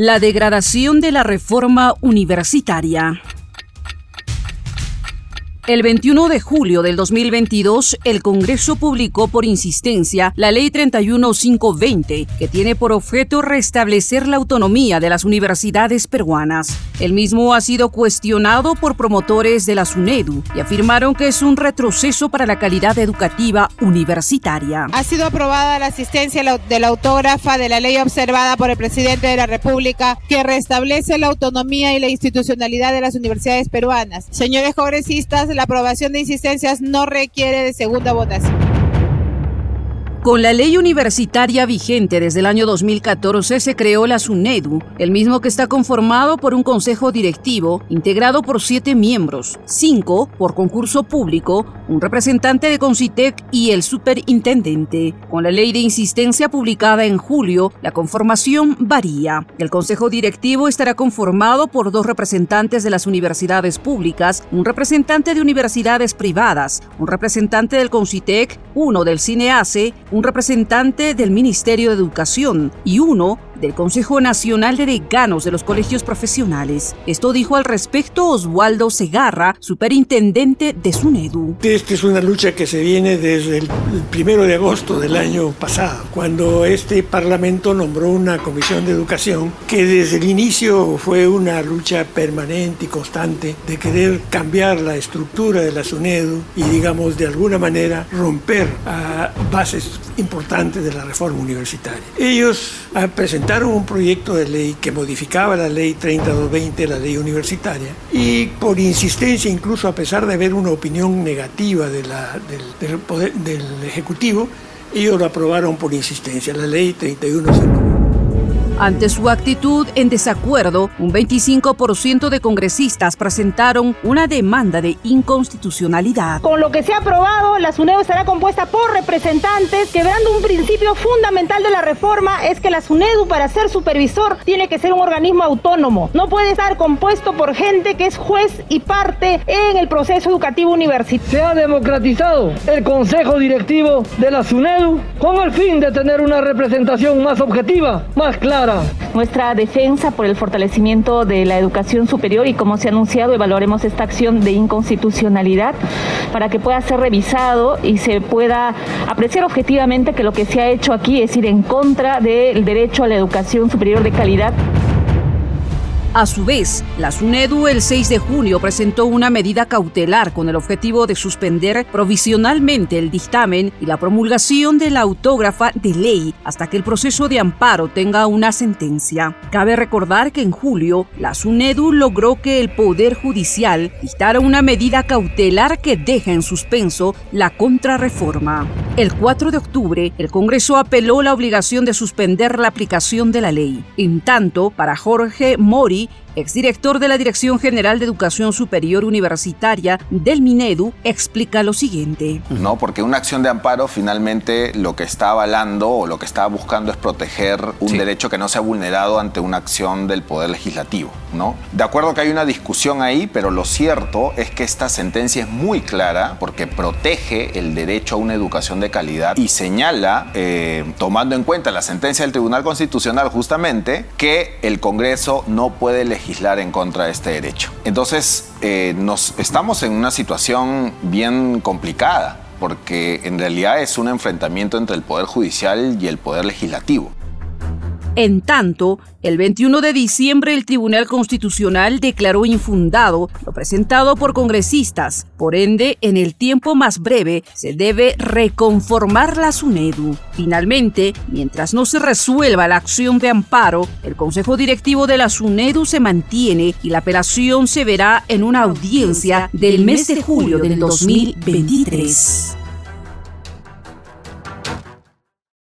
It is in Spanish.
La degradación de la reforma universitaria. El 21 de julio del 2022, el Congreso publicó por insistencia la Ley 31520, que tiene por objeto restablecer la autonomía de las universidades peruanas. El mismo ha sido cuestionado por promotores de la SUNEDU y afirmaron que es un retroceso para la calidad educativa universitaria. Ha sido aprobada la asistencia de la autógrafa de la ley observada por el presidente de la República que restablece la autonomía y la institucionalidad de las universidades peruanas. Señores congresistas, la aprobación de insistencias no requiere de segunda votación. Con la ley universitaria vigente desde el año 2014 se creó la SUNEDU, el mismo que está conformado por un consejo directivo integrado por siete miembros, cinco por concurso público, un representante de Concitec y el superintendente. Con la ley de insistencia publicada en julio, la conformación varía. El consejo directivo estará conformado por dos representantes de las universidades públicas, un representante de universidades privadas, un representante del Concitec, uno del CINEACE, representante del Ministerio de Educación y uno del Consejo Nacional de Decanos de los Colegios Profesionales. Esto dijo al respecto Oswaldo Segarra, superintendente de SUNEDU. Esta es una lucha que se viene desde el primero de agosto del año pasado, cuando este Parlamento nombró una comisión de educación que desde el inicio fue una lucha permanente y constante de querer cambiar la estructura de la SUNEDU y, digamos, de alguna manera romper a bases importantes de la reforma universitaria. Ellos han presentado un proyecto de ley que modificaba la ley 3220, la ley universitaria, y por insistencia, incluso a pesar de haber una opinión negativa del, del, del Ejecutivo, ellos lo aprobaron por insistencia, la ley 3150. Ante su actitud en desacuerdo, un 25% de congresistas presentaron una demanda de inconstitucionalidad. Con lo que se ha aprobado, la SUNEDU estará compuesta por representantes, quebrando un principio fundamental de la reforma, es que la SUNEDU para ser supervisor tiene que ser un organismo autónomo. No puede estar compuesto por gente que es juez y parte en el proceso educativo universitario. Se ha democratizado el consejo directivo de la SUNEDU con el fin de tener una representación más objetiva, más clara nuestra defensa por el fortalecimiento de la educación superior y como se ha anunciado evaluaremos esta acción de inconstitucionalidad para que pueda ser revisado y se pueda apreciar objetivamente que lo que se ha hecho aquí es ir en contra del derecho a la educación superior de calidad. A su vez, la SUNEDU el 6 de junio presentó una medida cautelar con el objetivo de suspender provisionalmente el dictamen y la promulgación de la autógrafa de ley hasta que el proceso de amparo tenga una sentencia. Cabe recordar que en julio, la SUNEDU logró que el Poder Judicial dictara una medida cautelar que deja en suspenso la contrarreforma. El 4 de octubre, el Congreso apeló la obligación de suspender la aplicación de la ley. En tanto, para Jorge Mori, exdirector de la Dirección General de Educación Superior Universitaria del Minedu, explica lo siguiente. No, porque una acción de amparo finalmente lo que está avalando o lo que está buscando es proteger un derecho que no se ha vulnerado ante una acción del Poder Legislativo. ¿no? De acuerdo que hay una discusión ahí, pero lo cierto es que esta sentencia es muy clara porque protege el derecho a una educación de calidad y señala, eh, tomando en cuenta la sentencia del Tribunal Constitucional justamente, que el Congreso no puede legislar legislar en contra de este derecho. Entonces, eh, nos, estamos en una situación bien complicada, porque en realidad es un enfrentamiento entre el Poder Judicial y el Poder Legislativo. En tanto, el 21 de diciembre el Tribunal Constitucional declaró infundado lo presentado por congresistas. Por ende, en el tiempo más breve se debe reconformar la SUNEDU. Finalmente, mientras no se resuelva la acción de amparo, el Consejo Directivo de la SUNEDU se mantiene y la apelación se verá en una audiencia del mes de julio del 2023.